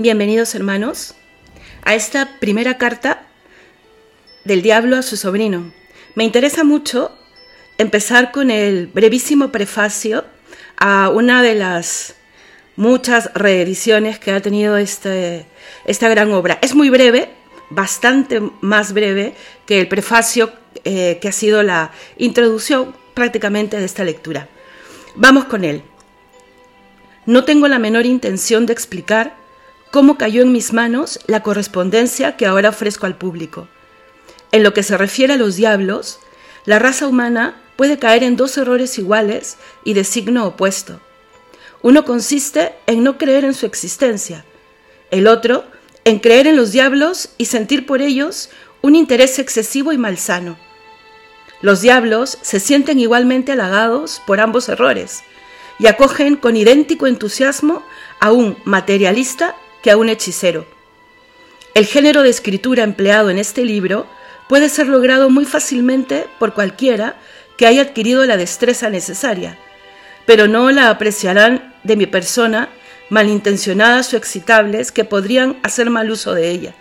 Bienvenidos hermanos a esta primera carta del diablo a su sobrino. Me interesa mucho empezar con el brevísimo prefacio a una de las muchas reediciones que ha tenido este, esta gran obra. Es muy breve, bastante más breve que el prefacio eh, que ha sido la introducción prácticamente de esta lectura. Vamos con él. No tengo la menor intención de explicar cómo cayó en mis manos la correspondencia que ahora ofrezco al público. En lo que se refiere a los diablos, la raza humana puede caer en dos errores iguales y de signo opuesto. Uno consiste en no creer en su existencia, el otro en creer en los diablos y sentir por ellos un interés excesivo y malsano. Los diablos se sienten igualmente halagados por ambos errores y acogen con idéntico entusiasmo a un materialista que a un hechicero. El género de escritura empleado en este libro puede ser logrado muy fácilmente por cualquiera que haya adquirido la destreza necesaria, pero no la apreciarán de mi persona malintencionadas o excitables que podrían hacer mal uso de ella.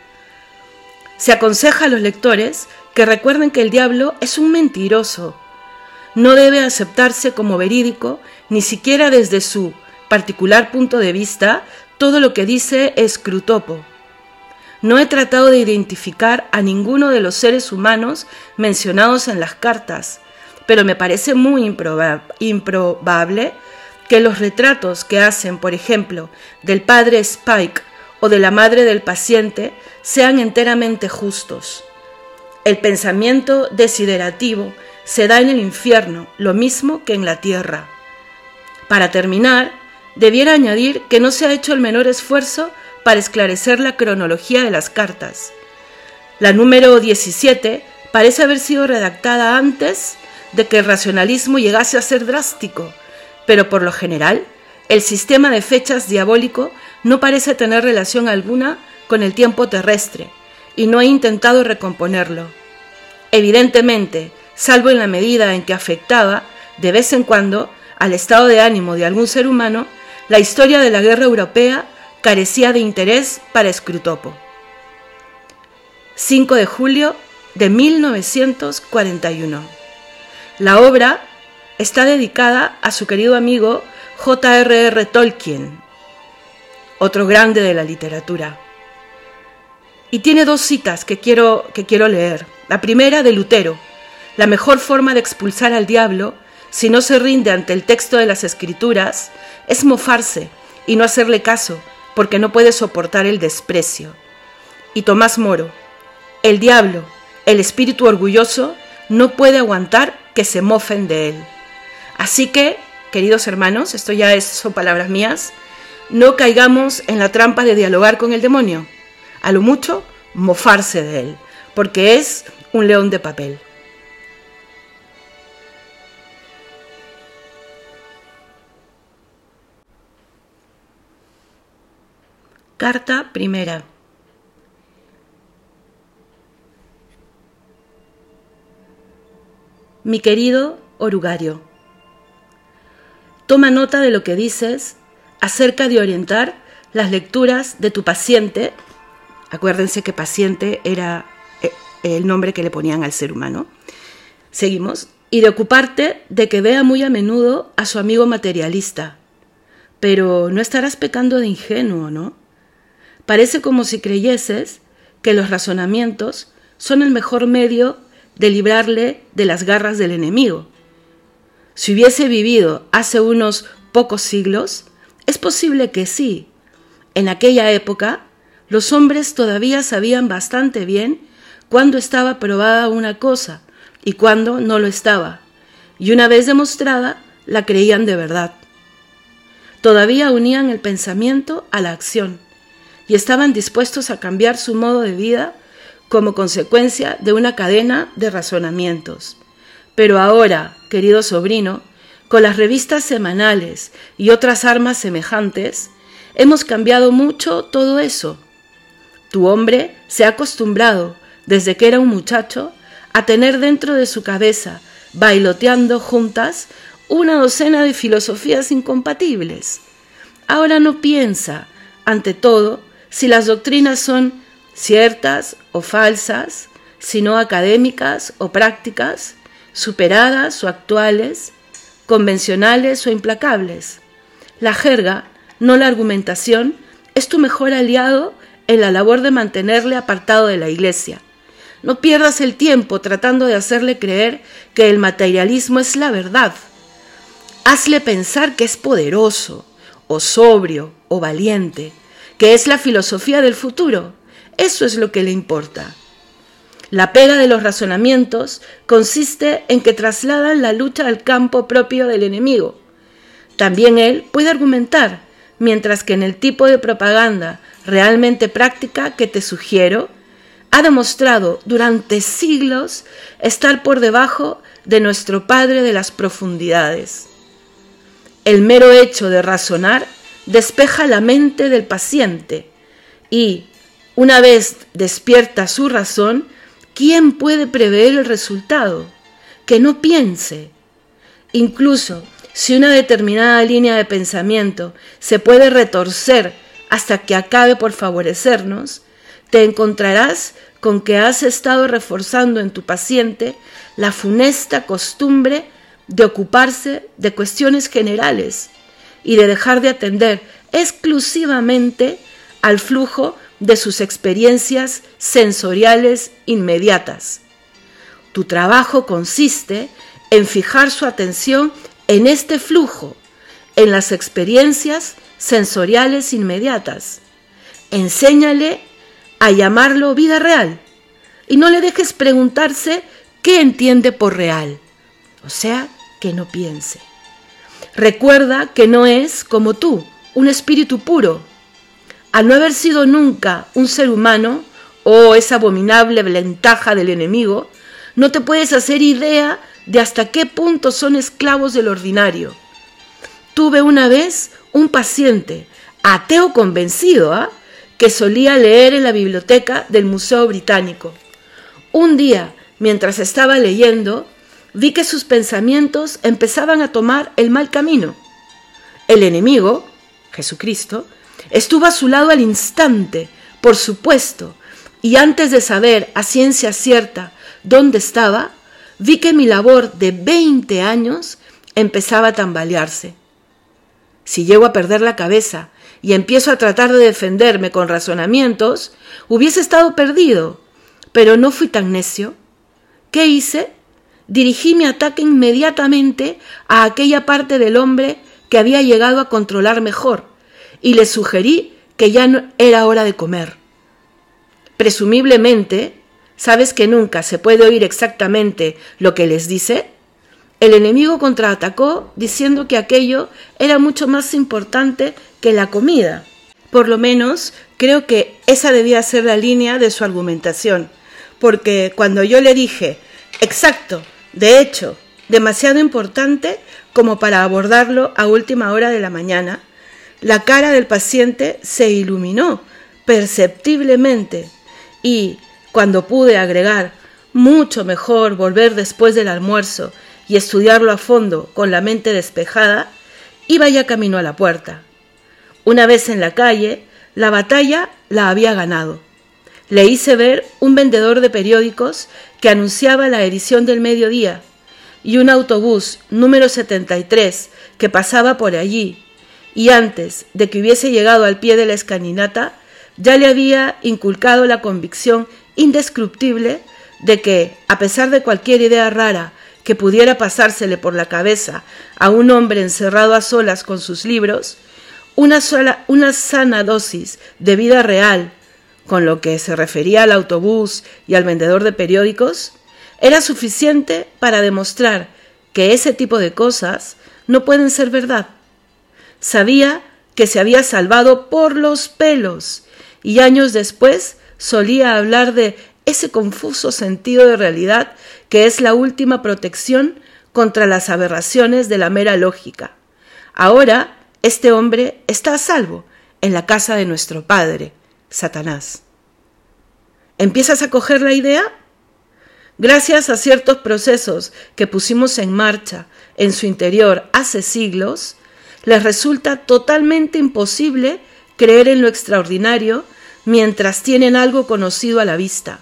Se aconseja a los lectores que recuerden que el diablo es un mentiroso. No debe aceptarse como verídico, ni siquiera desde su particular punto de vista, todo lo que dice Scrutopo. No he tratado de identificar a ninguno de los seres humanos mencionados en las cartas, pero me parece muy improbable que los retratos que hacen, por ejemplo, del padre Spike o de la madre del paciente sean enteramente justos. El pensamiento desiderativo se da en el infierno, lo mismo que en la tierra. Para terminar, debiera añadir que no se ha hecho el menor esfuerzo para esclarecer la cronología de las cartas. La número 17 parece haber sido redactada antes de que el racionalismo llegase a ser drástico, pero por lo general, el sistema de fechas diabólico no parece tener relación alguna con el tiempo terrestre, y no he intentado recomponerlo. Evidentemente, salvo en la medida en que afectaba, de vez en cuando, al estado de ánimo de algún ser humano, la historia de la guerra europea carecía de interés para Scrutopo. 5 de julio de 1941. La obra está dedicada a su querido amigo J.R.R. Tolkien, otro grande de la literatura. Y tiene dos citas que quiero, que quiero leer. La primera de Lutero. La mejor forma de expulsar al diablo si no se rinde ante el texto de las escrituras, es mofarse y no hacerle caso, porque no puede soportar el desprecio. Y Tomás Moro, el diablo, el espíritu orgulloso, no puede aguantar que se mofen de él. Así que, queridos hermanos, esto ya son palabras mías, no caigamos en la trampa de dialogar con el demonio. A lo mucho, mofarse de él, porque es un león de papel. Carta primera. Mi querido Orugario, toma nota de lo que dices acerca de orientar las lecturas de tu paciente. Acuérdense que paciente era eh, el nombre que le ponían al ser humano. Seguimos. Y de ocuparte de que vea muy a menudo a su amigo materialista. Pero no estarás pecando de ingenuo, ¿no? Parece como si creyeses que los razonamientos son el mejor medio de librarle de las garras del enemigo. Si hubiese vivido hace unos pocos siglos, es posible que sí. En aquella época, los hombres todavía sabían bastante bien cuándo estaba probada una cosa y cuándo no lo estaba, y una vez demostrada, la creían de verdad. Todavía unían el pensamiento a la acción y estaban dispuestos a cambiar su modo de vida como consecuencia de una cadena de razonamientos. Pero ahora, querido sobrino, con las revistas semanales y otras armas semejantes, hemos cambiado mucho todo eso. Tu hombre se ha acostumbrado, desde que era un muchacho, a tener dentro de su cabeza, bailoteando juntas, una docena de filosofías incompatibles. Ahora no piensa, ante todo, si las doctrinas son ciertas o falsas, sino académicas o prácticas, superadas o actuales, convencionales o implacables. La jerga, no la argumentación, es tu mejor aliado en la labor de mantenerle apartado de la iglesia. No pierdas el tiempo tratando de hacerle creer que el materialismo es la verdad. Hazle pensar que es poderoso, o sobrio, o valiente, que es la filosofía del futuro. Eso es lo que le importa. La pega de los razonamientos consiste en que trasladan la lucha al campo propio del enemigo. También él puede argumentar, mientras que en el tipo de propaganda realmente práctica que te sugiero, ha demostrado durante siglos estar por debajo de nuestro Padre de las profundidades. El mero hecho de razonar despeja la mente del paciente y, una vez despierta su razón, ¿Quién puede prever el resultado? Que no piense. Incluso si una determinada línea de pensamiento se puede retorcer hasta que acabe por favorecernos, te encontrarás con que has estado reforzando en tu paciente la funesta costumbre de ocuparse de cuestiones generales y de dejar de atender exclusivamente al flujo de sus experiencias sensoriales inmediatas. Tu trabajo consiste en fijar su atención en este flujo, en las experiencias sensoriales inmediatas. Enséñale a llamarlo vida real y no le dejes preguntarse qué entiende por real, o sea, que no piense. Recuerda que no es como tú, un espíritu puro, al no haber sido nunca un ser humano, o esa abominable ventaja del enemigo, no te puedes hacer idea de hasta qué punto son esclavos del ordinario. Tuve una vez un paciente, ateo convencido, ¿ah? que solía leer en la biblioteca del Museo Británico. Un día, mientras estaba leyendo, vi que sus pensamientos empezaban a tomar el mal camino. El enemigo, Jesucristo, Estuvo a su lado al instante, por supuesto, y antes de saber a ciencia cierta dónde estaba, vi que mi labor de 20 años empezaba a tambalearse. Si llego a perder la cabeza y empiezo a tratar de defenderme con razonamientos, hubiese estado perdido, pero no fui tan necio. ¿Qué hice? Dirigí mi ataque inmediatamente a aquella parte del hombre que había llegado a controlar mejor, y les sugerí que ya era hora de comer. Presumiblemente, ¿sabes que nunca se puede oír exactamente lo que les dice? El enemigo contraatacó diciendo que aquello era mucho más importante que la comida. Por lo menos creo que esa debía ser la línea de su argumentación, porque cuando yo le dije, exacto, de hecho, demasiado importante como para abordarlo a última hora de la mañana, la cara del paciente se iluminó perceptiblemente y, cuando pude agregar, mucho mejor volver después del almuerzo y estudiarlo a fondo con la mente despejada, iba ya camino a la puerta. Una vez en la calle, la batalla la había ganado. Le hice ver un vendedor de periódicos que anunciaba la edición del mediodía y un autobús número 73 que pasaba por allí. Y antes de que hubiese llegado al pie de la escalinata, ya le había inculcado la convicción indescriptible de que, a pesar de cualquier idea rara que pudiera pasársele por la cabeza a un hombre encerrado a solas con sus libros, una, sola, una sana dosis de vida real, con lo que se refería al autobús y al vendedor de periódicos, era suficiente para demostrar que ese tipo de cosas no pueden ser verdad. Sabía que se había salvado por los pelos y años después solía hablar de ese confuso sentido de realidad que es la última protección contra las aberraciones de la mera lógica. Ahora este hombre está a salvo en la casa de nuestro Padre, Satanás. ¿Empiezas a coger la idea? Gracias a ciertos procesos que pusimos en marcha en su interior hace siglos, les resulta totalmente imposible creer en lo extraordinario mientras tienen algo conocido a la vista.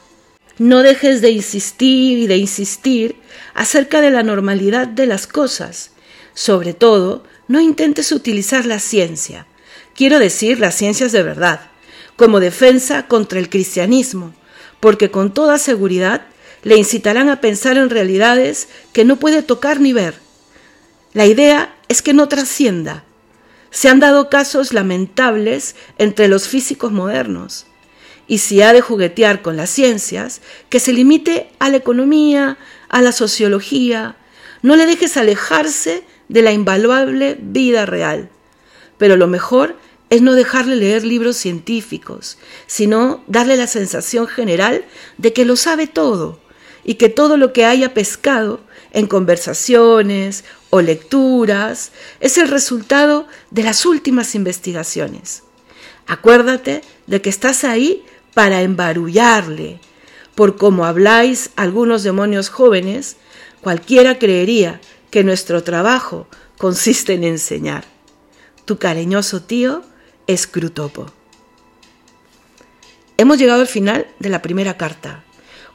No dejes de insistir y de insistir acerca de la normalidad de las cosas. Sobre todo, no intentes utilizar la ciencia, quiero decir las ciencias de verdad, como defensa contra el cristianismo, porque con toda seguridad le incitarán a pensar en realidades que no puede tocar ni ver. La idea es que no trascienda. Se han dado casos lamentables entre los físicos modernos. Y si ha de juguetear con las ciencias, que se limite a la economía, a la sociología. No le dejes alejarse de la invaluable vida real. Pero lo mejor es no dejarle leer libros científicos, sino darle la sensación general de que lo sabe todo y que todo lo que haya pescado en conversaciones o lecturas es el resultado de las últimas investigaciones. Acuérdate de que estás ahí para embarullarle. Por como habláis algunos demonios jóvenes, cualquiera creería que nuestro trabajo consiste en enseñar. Tu cariñoso tío, Escrutopo. Hemos llegado al final de la primera carta.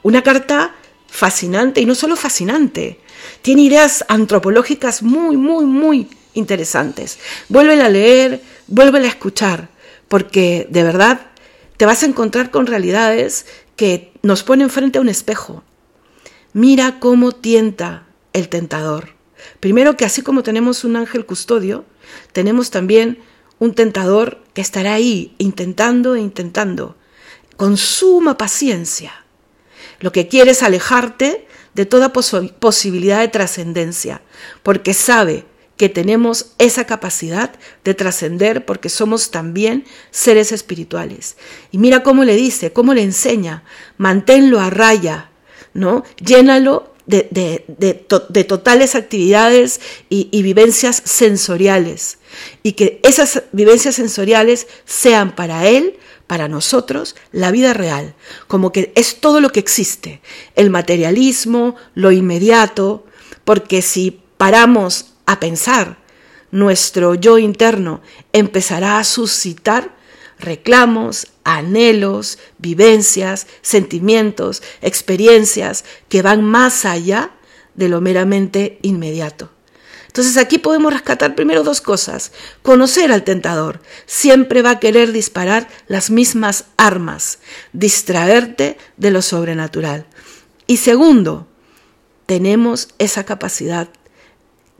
Una carta fascinante y no solo fascinante, tiene ideas antropológicas muy, muy, muy interesantes. Vuélvela a leer, vuélvela a escuchar, porque de verdad te vas a encontrar con realidades que nos ponen frente a un espejo. Mira cómo tienta el tentador. Primero que así como tenemos un ángel custodio, tenemos también un tentador que estará ahí intentando e intentando, con suma paciencia lo que quiere es alejarte de toda posibilidad de trascendencia, porque sabe que tenemos esa capacidad de trascender porque somos también seres espirituales. Y mira cómo le dice, cómo le enseña, manténlo a raya, ¿no? Llénalo de, totales actividades y, y vivencias sensoriales. Y que esas vivencias sensoriales sean para él para nosotros la vida real, como que es todo lo que existe, el materialismo, lo inmediato, porque si paramos a pensar, nuestro yo interno empezará a suscitar reclamos, anhelos, vivencias, sentimientos, experiencias que van más allá de lo meramente inmediato. Entonces aquí podemos rescatar primero dos cosas. Conocer al tentador. Siempre va a querer disparar las mismas armas, distraerte de lo sobrenatural. Y segundo, tenemos esa capacidad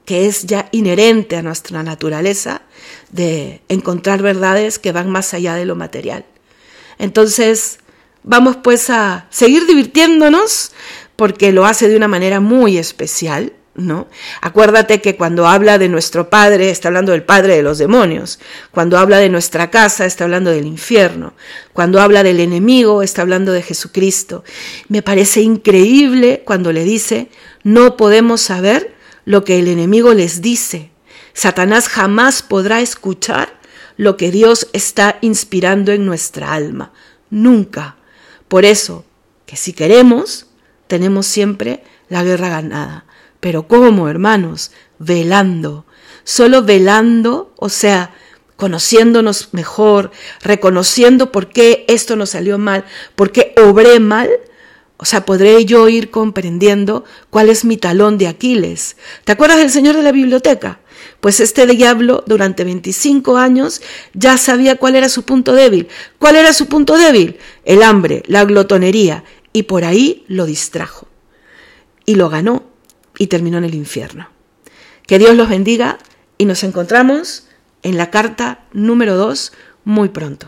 que es ya inherente a nuestra naturaleza de encontrar verdades que van más allá de lo material. Entonces, vamos pues a seguir divirtiéndonos porque lo hace de una manera muy especial ¿no? Acuérdate que cuando habla de nuestro Padre, está hablando del Padre de los demonios. Cuando habla de nuestra casa, está hablando del infierno. Cuando habla del enemigo, está hablando de Jesucristo. Me parece increíble cuando le dice, no podemos saber lo que el enemigo les dice. Satanás jamás podrá escuchar lo que Dios está inspirando en nuestra alma. Nunca. Por eso, que si queremos, tenemos siempre la guerra ganada. Pero ¿cómo, hermanos? Velando. Solo velando, o sea, conociéndonos mejor, reconociendo por qué esto nos salió mal, por qué obré mal, o sea, podré yo ir comprendiendo cuál es mi talón de Aquiles. ¿Te acuerdas del señor de la biblioteca? Pues este diablo durante 25 años ya sabía cuál era su punto débil. ¿Cuál era su punto débil? El hambre, la glotonería. Y por ahí lo distrajo. Y lo ganó y terminó en el infierno. Que Dios los bendiga y nos encontramos en la carta número 2 muy pronto.